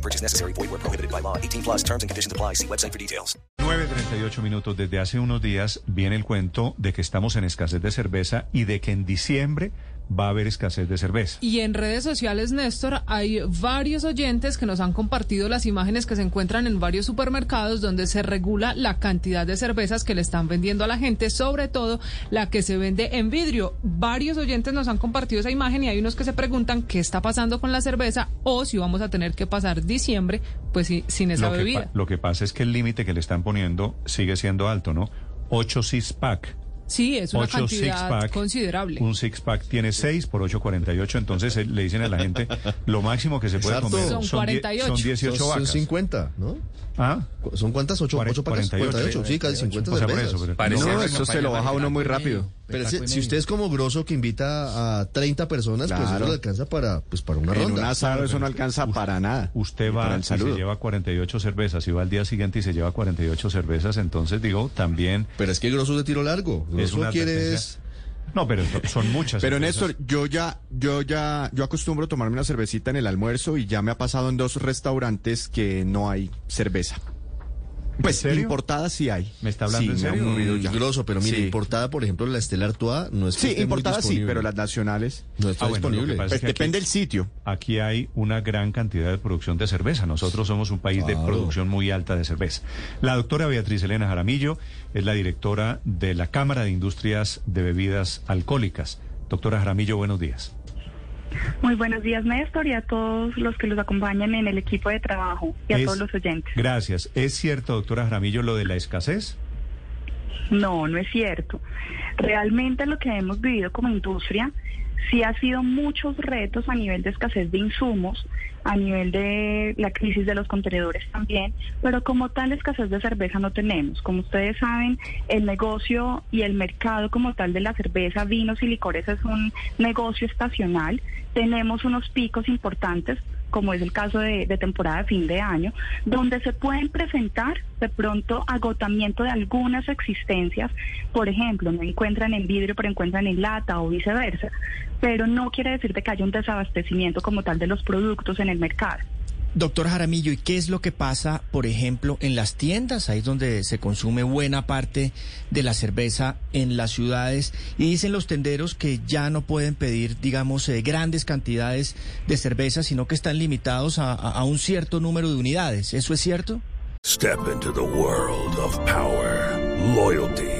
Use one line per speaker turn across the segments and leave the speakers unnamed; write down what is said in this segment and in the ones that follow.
No purchase necessary. Void where prohibited by law. 18 plus terms and conditions apply. See website for details.
9.38 minutos. Desde hace unos días viene el cuento de que estamos en escasez de cerveza y de que en diciembre va a haber escasez de cerveza.
Y en redes sociales, Néstor, hay varios oyentes que nos han compartido las imágenes que se encuentran en varios supermercados donde se regula la cantidad de cervezas que le están vendiendo a la gente, sobre todo la que se vende en vidrio. Varios oyentes nos han compartido esa imagen y hay unos que se preguntan qué está pasando con la cerveza o si vamos a tener que pasar diciembre pues sin esa
lo
bebida.
Que lo que pasa es que el límite que le están poniendo sigue siendo alto, ¿no? 8 six pack
Sí, es una cantidad considerable.
Un six pack tiene 6 por 8,48. Entonces eh, le dicen a la gente lo máximo que se puede comer
son, 48.
son 18
son,
vacas.
Son 50, ¿no?
¿Ah?
¿Son cuántas? ¿8, 8 pacas? 48, 48. Sí, casi 50
o sea,
cervezas.
Eso, pero,
no, eso se lo baja uno muy rápido.
Pero si, si, usted es como grosso que invita a 30 personas, claro. pues eso le alcanza para, pues para una
en
ronda.
En un asado eso no alcanza para nada.
Usted va y se lleva 48 cervezas, y va al día siguiente y se lleva 48 cervezas, entonces digo, también...
Pero es que grosso es de tiro largo.
No, pero son muchas.
Pero Néstor, yo ya, yo ya, yo acostumbro tomarme una cervecita en el almuerzo y ya me ha pasado en dos restaurantes que no hay cerveza. Pues importada sí hay.
¿Me está hablando
sí,
en serio?
Muy grosso, pero mire, sí. importada, por ejemplo, la Estela Artois no es que
Sí, importada sí, pero las nacionales
no está
ah, bueno,
disponible.
Pues
es depende
aquí,
del sitio.
Aquí hay una gran cantidad de producción de cerveza. Nosotros somos un país claro. de producción muy alta de cerveza. La doctora Beatriz Elena Jaramillo es la directora de la Cámara de Industrias de Bebidas Alcohólicas. Doctora Jaramillo, buenos días.
Muy buenos días, Néstor, y a todos los que los acompañan en el equipo de trabajo y a
es,
todos los oyentes.
Gracias. ¿Es cierto, doctora Jaramillo, lo de la escasez?
No, no es cierto. Realmente lo que hemos vivido como industria sí ha sido muchos retos a nivel de escasez de insumos, a nivel de la crisis de los contenedores también, pero como tal escasez de cerveza no tenemos. Como ustedes saben, el negocio y el mercado como tal de la cerveza, vinos y licores es un negocio estacional. Tenemos unos picos importantes como es el caso de, temporada de fin de año, donde se pueden presentar de pronto agotamiento de algunas existencias, por ejemplo, no encuentran en vidrio pero encuentran en lata o viceversa, pero no quiere decir que haya un desabastecimiento como tal de los productos en el mercado.
Doctor Jaramillo, ¿y qué es lo que pasa, por ejemplo, en las tiendas? Ahí es donde se consume buena parte de la cerveza en las ciudades. Y dicen los tenderos que ya no pueden pedir, digamos, eh, grandes cantidades de cerveza, sino que están limitados a, a, un cierto número de unidades. ¿Eso es cierto?
Step into the world of power, loyalty.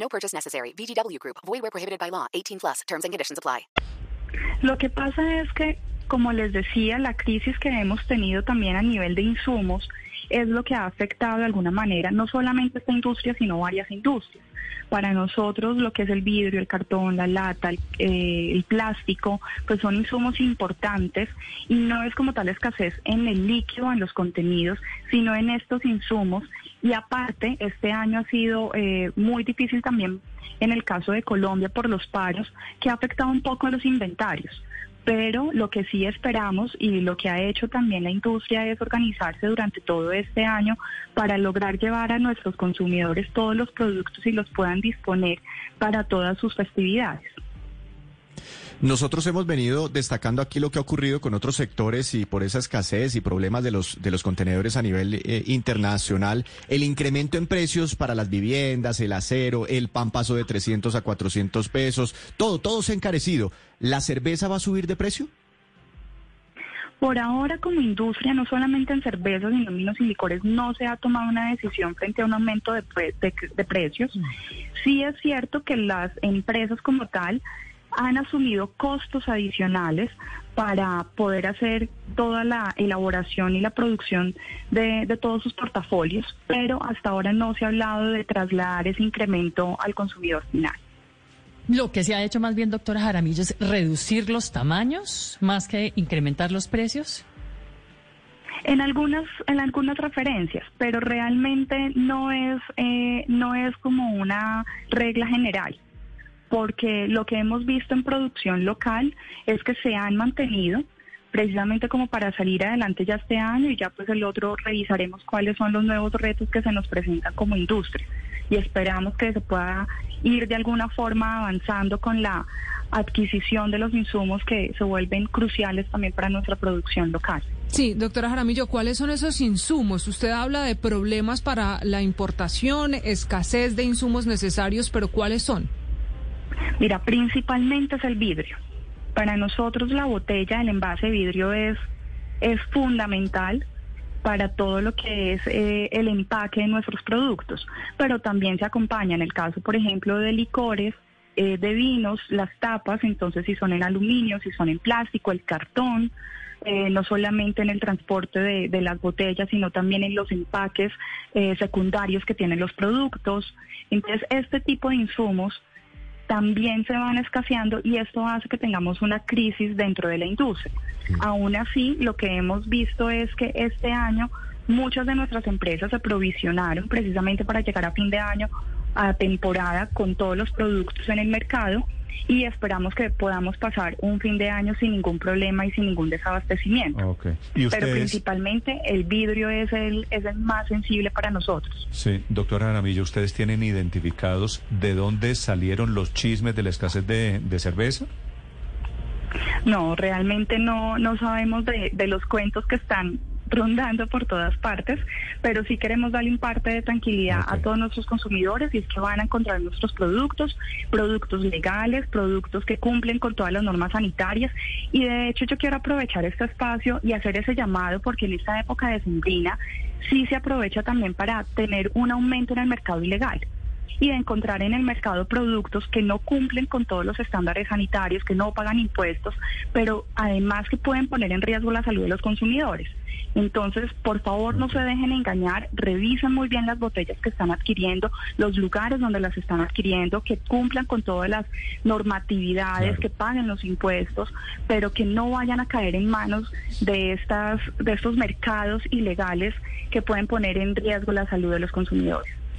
No purchase necessary. VGW Group. Void where prohibited by law. 18 plus. Terms and conditions apply.
Lo que pasa es que, como les decía, la crisis que hemos tenido también a nivel de insumos es lo que ha afectado de alguna manera no solamente esta industria, sino varias industrias. Para nosotros lo que es el vidrio, el cartón, la lata, el, eh, el plástico, pues son insumos importantes y no es como tal escasez en el líquido, en los contenidos, sino en estos insumos. Y aparte, este año ha sido eh, muy difícil también en el caso de Colombia por los paros, que ha afectado un poco a los inventarios pero lo que sí esperamos y lo que ha hecho también la industria es organizarse durante todo este año para lograr llevar a nuestros consumidores todos los productos y los puedan disponer para todas sus festividades.
Nosotros hemos venido destacando aquí lo que ha ocurrido con otros sectores y por esa escasez y problemas de los de los contenedores a nivel eh, internacional, el incremento en precios para las viviendas, el acero, el pan pasó de 300 a 400 pesos, todo todo se ha encarecido. ¿La cerveza va a subir de precio?
Por ahora, como industria, no solamente en cervezas, sino en vinos y licores, no se ha tomado una decisión frente a un aumento de, de precios. Sí es cierto que las empresas como tal han asumido costos adicionales para poder hacer toda la elaboración y la producción de, de, todos sus portafolios, pero hasta ahora no se ha hablado de trasladar ese incremento al consumidor final.
Lo que se ha hecho más bien, doctora Jaramillo, es reducir los tamaños más que incrementar los precios.
En algunas, en algunas referencias, pero realmente no es, eh, no es como una regla general porque lo que hemos visto en producción local es que se han mantenido precisamente como para salir adelante ya este año y ya pues el otro revisaremos cuáles son los nuevos retos que se nos presentan como industria y esperamos que se pueda ir de alguna forma avanzando con la adquisición de los insumos que se vuelven cruciales también para nuestra producción local.
Sí, doctora Jaramillo, ¿cuáles son esos insumos? Usted habla de problemas para la importación, escasez de insumos necesarios, pero ¿cuáles son?
Mira, principalmente es el vidrio. Para nosotros la botella, el envase de vidrio es, es fundamental para todo lo que es eh, el empaque de nuestros productos, pero también se acompaña en el caso, por ejemplo, de licores, eh, de vinos, las tapas, entonces si son en aluminio, si son en plástico, el cartón, eh, no solamente en el transporte de, de, las botellas, sino también en los empaques secundarios que tienen los productos. Entonces, este tipo de insumos también se van escaseando y esto hace que tengamos una crisis dentro de la industria. Aún así, lo que hemos visto es que este año muchas de nuestras empresas se provisionaron precisamente para llegar a fin de año a temporada con todos los productos en el mercado y esperamos que podamos pasar un fin de año sin ningún problema y sin ningún desabastecimiento. Pero principalmente el vidrio es el, es el más sensible para nosotros.
Sí, doctora Aramillo, ¿ustedes tienen identificados de dónde salieron los chismes de la escasez de, de cerveza?
No, realmente no, no sabemos de, de los cuentos que están rondando por todas partes, pero sí queremos darle un parte de tranquilidad a todos nuestros consumidores y es que van a encontrar nuestros productos, productos legales, productos que cumplen con todas las normas sanitarias. Y de hecho yo quiero aprovechar este espacio y hacer ese llamado porque en esta época de sembrina sí se aprovecha también para tener un aumento en el mercado ilegal y de encontrar en el mercado productos que no cumplen con todos los estándares sanitarios, que no pagan impuestos, pero además que pueden poner en riesgo la salud de los consumidores. Entonces, por favor, no se dejen engañar, revisen muy bien las botellas que están adquiriendo, los lugares donde las están adquiriendo, que cumplan con todas las normatividades, que paguen los impuestos, pero que no vayan a caer en manos de estas de estos mercados ilegales que pueden poner en riesgo la salud de los consumidores.